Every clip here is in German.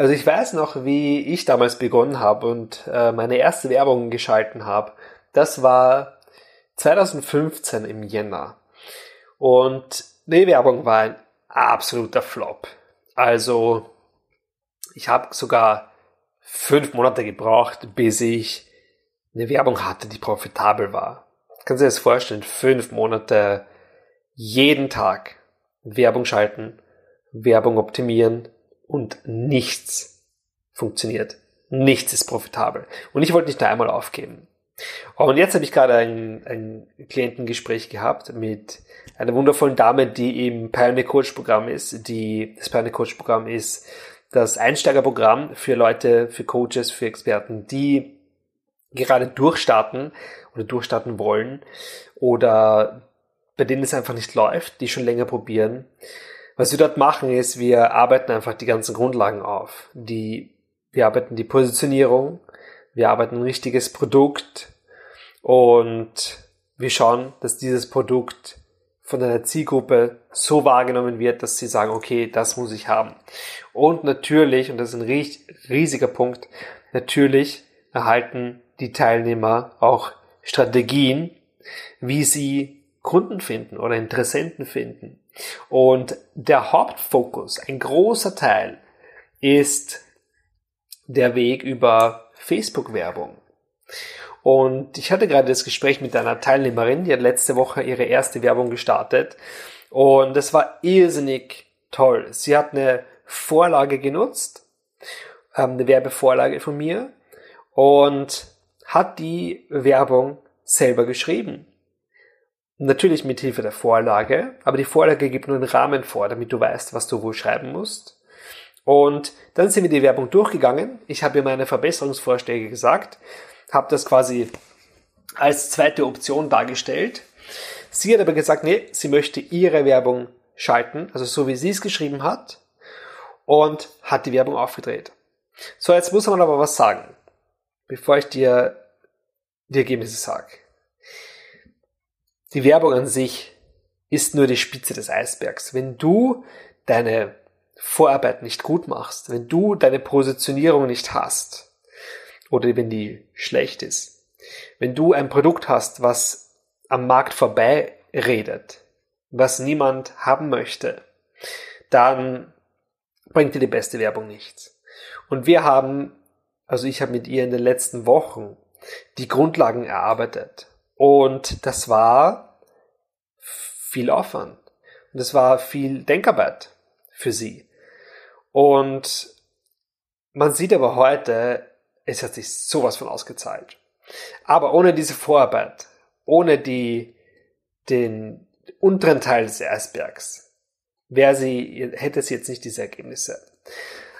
Also ich weiß noch, wie ich damals begonnen habe und äh, meine erste Werbung geschalten habe. Das war 2015 im Jänner. Und die Werbung war ein absoluter Flop. Also ich habe sogar fünf Monate gebraucht, bis ich eine Werbung hatte, die profitabel war. Kannst du dir das vorstellen? Fünf Monate jeden Tag Werbung schalten, Werbung optimieren, und nichts funktioniert. Nichts ist profitabel. Und ich wollte nicht nur einmal aufgeben. Und jetzt habe ich gerade ein, ein Klientengespräch gehabt mit einer wundervollen Dame, die im Pioneer Coach Programm ist. Die, das Pioneer Coach Programm ist das Einsteigerprogramm für Leute, für Coaches, für Experten, die gerade durchstarten oder durchstarten wollen oder bei denen es einfach nicht läuft, die schon länger probieren was wir dort machen ist, wir arbeiten einfach die ganzen Grundlagen auf. Die, wir arbeiten die Positionierung, wir arbeiten ein richtiges Produkt und wir schauen, dass dieses Produkt von einer Zielgruppe so wahrgenommen wird, dass sie sagen, okay, das muss ich haben. Und natürlich, und das ist ein riesiger Punkt, natürlich erhalten die Teilnehmer auch Strategien, wie sie Kunden finden oder Interessenten finden. Und der Hauptfokus, ein großer Teil, ist der Weg über Facebook-Werbung. Und ich hatte gerade das Gespräch mit einer Teilnehmerin, die hat letzte Woche ihre erste Werbung gestartet. Und das war irrsinnig toll. Sie hat eine Vorlage genutzt, ähm, eine Werbevorlage von mir und hat die Werbung selber geschrieben. Natürlich mit Hilfe der Vorlage, aber die Vorlage gibt nur einen Rahmen vor, damit du weißt, was du wohl schreiben musst. Und dann sind wir die Werbung durchgegangen. Ich habe ihr meine Verbesserungsvorschläge gesagt, habe das quasi als zweite Option dargestellt. Sie hat aber gesagt, nee, sie möchte ihre Werbung schalten, also so wie sie es geschrieben hat, und hat die Werbung aufgedreht. So, jetzt muss man aber was sagen, bevor ich dir die Ergebnisse sage. Die Werbung an sich ist nur die Spitze des Eisbergs. Wenn du deine Vorarbeit nicht gut machst, wenn du deine Positionierung nicht hast oder wenn die schlecht ist, wenn du ein Produkt hast, was am Markt vorbei redet, was niemand haben möchte, dann bringt dir die beste Werbung nichts. Und wir haben, also ich habe mit ihr in den letzten Wochen die Grundlagen erarbeitet. Und das war viel Aufwand. Und das war viel Denkarbeit für sie. Und man sieht aber heute, es hat sich sowas von ausgezahlt. Aber ohne diese Vorarbeit, ohne die, den unteren Teil des Eisbergs, wäre sie, hätte sie jetzt nicht diese Ergebnisse.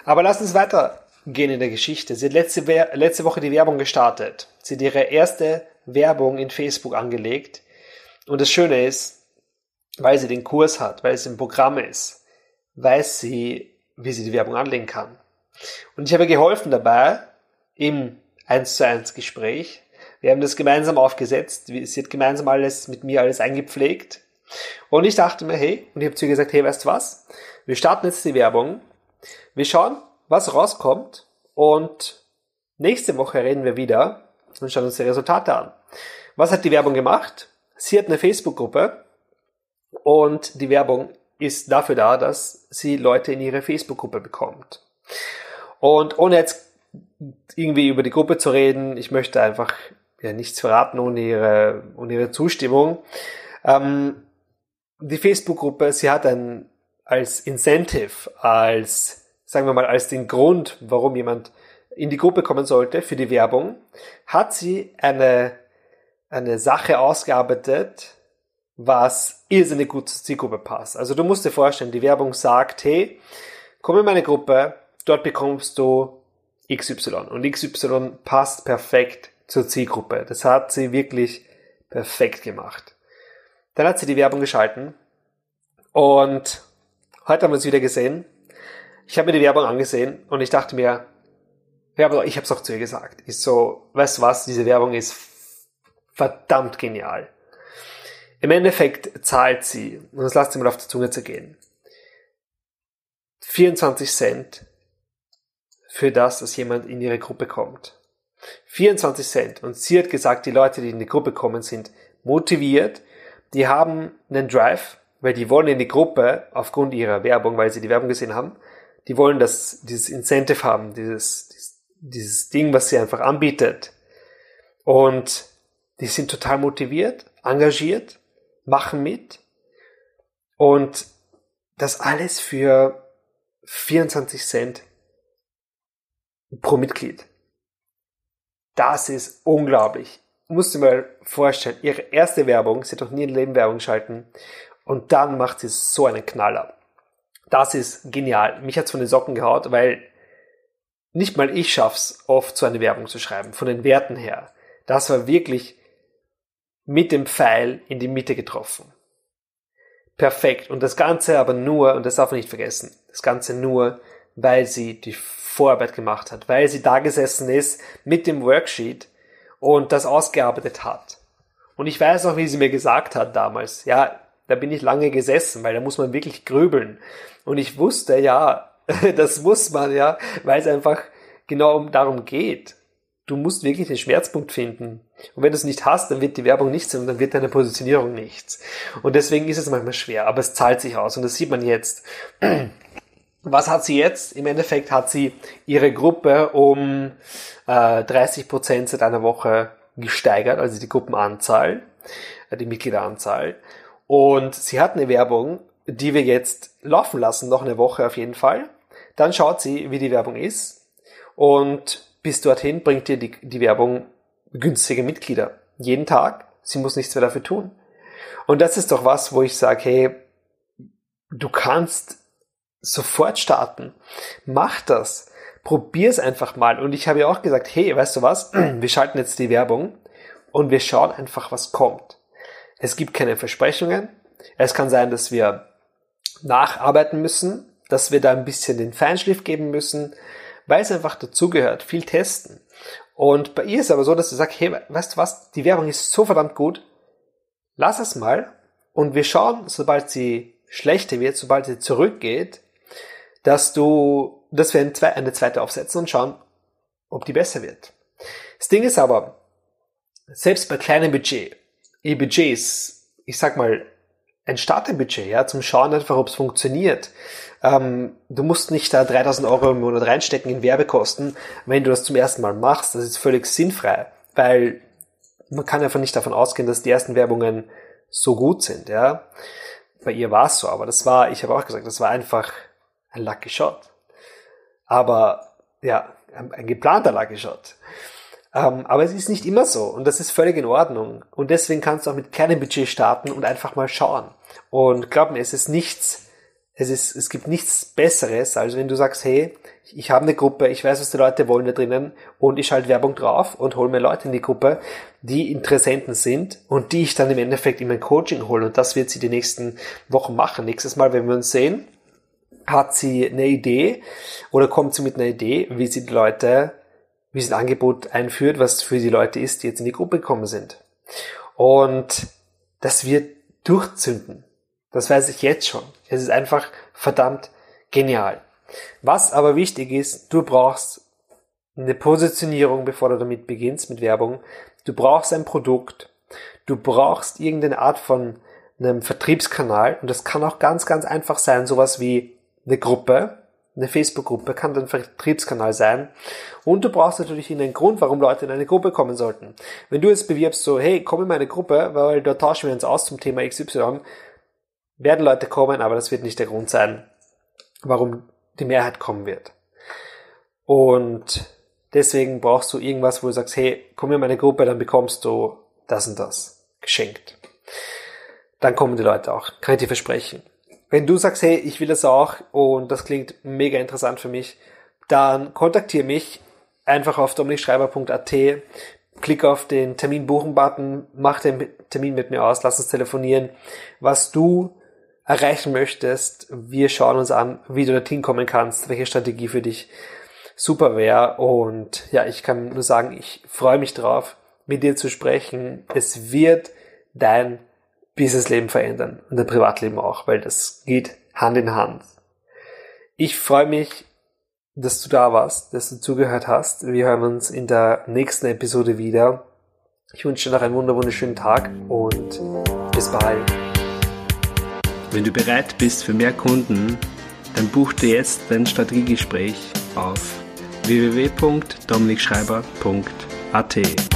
Aber lass uns weitergehen in der Geschichte. Sie hat letzte, letzte Woche die Werbung gestartet. Sie hat ihre erste Werbung in Facebook angelegt. Und das Schöne ist, weil sie den Kurs hat, weil es im Programm ist, weiß sie, wie sie die Werbung anlegen kann. Und ich habe geholfen dabei im 1 zu 1 Gespräch. Wir haben das gemeinsam aufgesetzt. Sie hat gemeinsam alles mit mir alles eingepflegt. Und ich dachte mir, hey, und ich habe zu ihr gesagt, hey, weißt du was? Wir starten jetzt die Werbung. Wir schauen, was rauskommt. Und nächste Woche reden wir wieder und schauen uns die Resultate an. Was hat die Werbung gemacht? Sie hat eine Facebook-Gruppe und die Werbung ist dafür da, dass sie Leute in ihre Facebook-Gruppe bekommt. Und ohne jetzt irgendwie über die Gruppe zu reden, ich möchte einfach ja, nichts verraten ohne ihre, ohne ihre Zustimmung. Ähm, die Facebook-Gruppe, sie hat ein als Incentive, als, sagen wir mal, als den Grund, warum jemand in die Gruppe kommen sollte für die Werbung, hat sie eine, eine Sache ausgearbeitet, was irrsinnig gut zur Zielgruppe passt. Also du musst dir vorstellen, die Werbung sagt, hey, komm in meine Gruppe, dort bekommst du XY. Und XY passt perfekt zur Zielgruppe. Das hat sie wirklich perfekt gemacht. Dann hat sie die Werbung geschalten und heute haben wir es wieder gesehen. Ich habe mir die Werbung angesehen und ich dachte mir, ja, aber ich habe es auch zu ihr gesagt. Ist so, weißt du was, diese Werbung ist verdammt genial. Im Endeffekt zahlt sie, und das lasst sie mal auf die Zunge zergehen, 24 Cent für das, dass jemand in ihre Gruppe kommt. 24 Cent. Und sie hat gesagt, die Leute, die in die Gruppe kommen, sind motiviert, die haben einen Drive, weil die wollen in die Gruppe aufgrund ihrer Werbung, weil sie die Werbung gesehen haben, die wollen das, dieses Incentive haben, dieses, dieses, Ding, was sie einfach anbietet. Und die sind total motiviert, engagiert, machen mit. Und das alles für 24 Cent pro Mitglied. Das ist unglaublich. Musst du mal vorstellen, ihre erste Werbung, sie hat noch nie in Leben Werbung geschalten und dann macht sie so einen Knaller. Das ist genial. Mich hat's von den Socken gehaut, weil nicht mal ich schaff's oft so eine Werbung zu schreiben, von den Werten her. Das war wirklich mit dem Pfeil in die Mitte getroffen. Perfekt. Und das Ganze aber nur, und das darf man nicht vergessen, das Ganze nur, weil sie die Vorarbeit gemacht hat, weil sie da gesessen ist mit dem Worksheet und das ausgearbeitet hat. Und ich weiß auch, wie sie mir gesagt hat damals, ja, da bin ich lange gesessen, weil da muss man wirklich grübeln. Und ich wusste, ja, das muss man, ja, weil es einfach genau darum geht. Du musst wirklich den Schmerzpunkt finden. Und wenn du es nicht hast, dann wird die Werbung nichts und dann wird deine Positionierung nichts. Und deswegen ist es manchmal schwer, aber es zahlt sich aus und das sieht man jetzt. Was hat sie jetzt? Im Endeffekt hat sie ihre Gruppe um äh, 30 Prozent seit einer Woche gesteigert, also die Gruppenanzahl, äh, die Mitgliederanzahl. Und sie hat eine Werbung, die wir jetzt laufen lassen, noch eine Woche auf jeden Fall. Dann schaut sie, wie die Werbung ist. Und bis dorthin bringt ihr die, die Werbung günstige Mitglieder. Jeden Tag. Sie muss nichts mehr dafür tun. Und das ist doch was, wo ich sage, hey, du kannst sofort starten. Mach das. Probier's einfach mal. Und ich habe ja auch gesagt, hey, weißt du was? Wir schalten jetzt die Werbung und wir schauen einfach, was kommt. Es gibt keine Versprechungen. Es kann sein, dass wir nacharbeiten müssen, dass wir da ein bisschen den Feinschliff geben müssen, weil es einfach dazugehört. Viel testen. Und bei ihr ist es aber so, dass sie sagt, hey, weißt du was? Die Werbung ist so verdammt gut. Lass es mal. Und wir schauen, sobald sie schlechter wird, sobald sie zurückgeht, dass du, dass wir eine zweite aufsetzen und schauen, ob die besser wird. Das Ding ist aber, selbst bei kleinem Budget, ihr Budget ist, ich sag mal, ein Starterbudget, ja, zum Schauen einfach, ob es funktioniert. Ähm, du musst nicht da 3000 Euro im Monat reinstecken in Werbekosten, wenn du das zum ersten Mal machst. Das ist völlig sinnfrei, weil man kann einfach nicht davon ausgehen, dass die ersten Werbungen so gut sind, ja. Bei ihr war es so, aber das war, ich habe auch gesagt, das war einfach ein Lucky Shot. Aber ja, ein geplanter Lucky Shot. Ähm, aber es ist nicht immer so und das ist völlig in Ordnung. Und deswegen kannst du auch mit kleinem Budget starten und einfach mal schauen. Und glaub mir, es ist nichts, es ist, es gibt nichts Besseres, als wenn du sagst, hey, ich habe eine Gruppe, ich weiß, was die Leute wollen da drinnen und ich schalte Werbung drauf und hole mir Leute in die Gruppe, die Interessenten sind und die ich dann im Endeffekt in mein Coaching hole und das wird sie die nächsten Wochen machen. Nächstes Mal, wenn wir uns sehen, hat sie eine Idee oder kommt sie mit einer Idee, wie sie die Leute, wie sie ein Angebot einführt, was für die Leute ist, die jetzt in die Gruppe gekommen sind. Und das wird durchzünden. Das weiß ich jetzt schon. Es ist einfach verdammt genial. Was aber wichtig ist, du brauchst eine Positionierung, bevor du damit beginnst mit Werbung. Du brauchst ein Produkt. Du brauchst irgendeine Art von einem Vertriebskanal. Und das kann auch ganz, ganz einfach sein. Sowas wie eine Gruppe, eine Facebook-Gruppe kann ein Vertriebskanal sein. Und du brauchst natürlich einen Grund, warum Leute in eine Gruppe kommen sollten. Wenn du jetzt bewirbst, so, hey, komm in meine Gruppe, weil da tauschen wir uns aus zum Thema XY, werden Leute kommen, aber das wird nicht der Grund sein, warum die Mehrheit kommen wird. Und deswegen brauchst du irgendwas, wo du sagst, hey, komm in meine Gruppe, dann bekommst du das und das geschenkt. Dann kommen die Leute auch, kann ich dir versprechen. Wenn du sagst, hey, ich will das auch und das klingt mega interessant für mich, dann kontaktiere mich einfach auf dominikschreiber.at, klick auf den Termin buchen Button, mach den Termin mit mir aus, lass uns telefonieren, was du erreichen möchtest. Wir schauen uns an, wie du dorthin kommen kannst, welche Strategie für dich super wäre. Und ja, ich kann nur sagen, ich freue mich drauf, mit dir zu sprechen. Es wird dein Businessleben verändern und dein Privatleben auch, weil das geht Hand in Hand. Ich freue mich, dass du da warst, dass du zugehört hast. Wir hören uns in der nächsten Episode wieder. Ich wünsche dir noch einen wunderschönen Tag und bis bald. Wenn du bereit bist für mehr Kunden, dann buch dir jetzt dein Strategiegespräch auf www.dominikschreiber.at.